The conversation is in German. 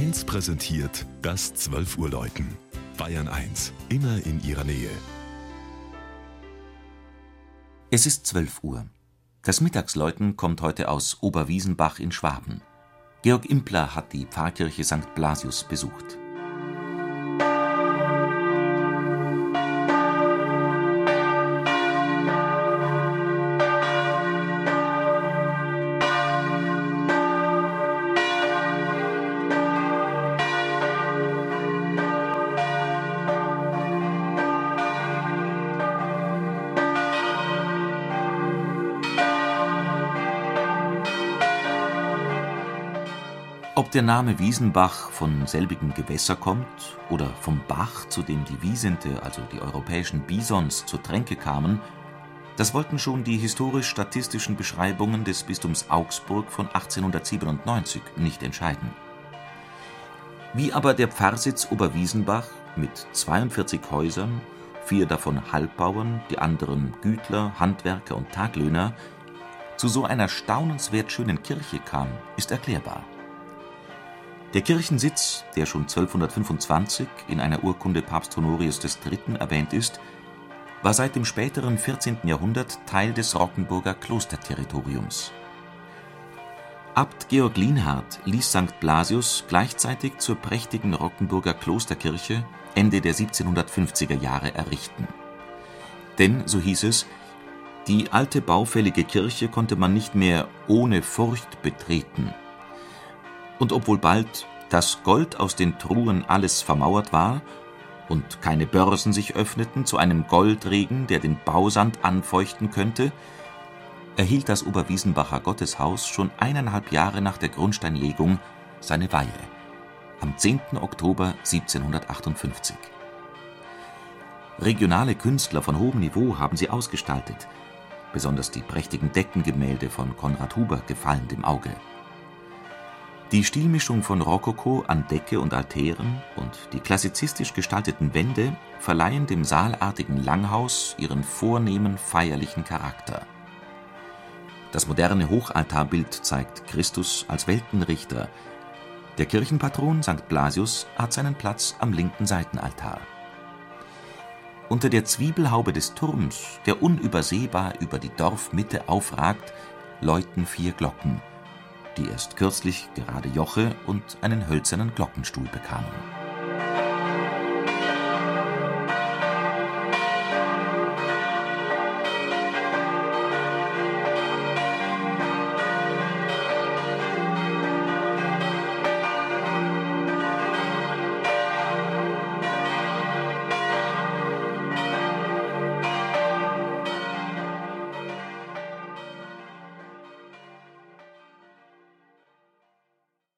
1 präsentiert das 12 Uhr Läuten. Bayern 1, immer in ihrer Nähe. Es ist 12 Uhr. Das Mittagsläuten kommt heute aus Oberwiesenbach in Schwaben. Georg Impler hat die Pfarrkirche St. Blasius besucht. Ob der Name Wiesenbach von selbigem Gewässer kommt oder vom Bach, zu dem die Wiesente, also die europäischen Bisons, zur Tränke kamen, das wollten schon die historisch-statistischen Beschreibungen des Bistums Augsburg von 1897 nicht entscheiden. Wie aber der Pfarrsitz Oberwiesenbach mit 42 Häusern, vier davon Halbbauern, die anderen Gütler, Handwerker und Taglöhner, zu so einer staunenswert schönen Kirche kam, ist erklärbar. Der Kirchensitz, der schon 1225 in einer Urkunde Papst Honorius III. erwähnt ist, war seit dem späteren 14. Jahrhundert Teil des Rockenburger Klosterterritoriums. Abt Georg Lienhard ließ St. Blasius gleichzeitig zur prächtigen Rockenburger Klosterkirche Ende der 1750er Jahre errichten. Denn, so hieß es, die alte baufällige Kirche konnte man nicht mehr ohne Furcht betreten und obwohl bald das Gold aus den Truhen alles vermauert war und keine Börsen sich öffneten zu einem Goldregen, der den Bausand anfeuchten könnte, erhielt das Oberwiesenbacher Gotteshaus schon eineinhalb Jahre nach der Grundsteinlegung seine Weihe am 10. Oktober 1758. Regionale Künstler von hohem Niveau haben sie ausgestaltet, besonders die prächtigen Deckengemälde von Konrad Huber gefallen dem Auge die Stilmischung von Rokoko an Decke und Altären und die klassizistisch gestalteten Wände verleihen dem saalartigen Langhaus ihren vornehmen feierlichen Charakter. Das moderne Hochaltarbild zeigt Christus als Weltenrichter, der Kirchenpatron St. Blasius hat seinen Platz am linken Seitenaltar. Unter der Zwiebelhaube des Turms, der unübersehbar über die Dorfmitte aufragt, läuten vier Glocken die erst kürzlich gerade Joche und einen hölzernen Glockenstuhl bekamen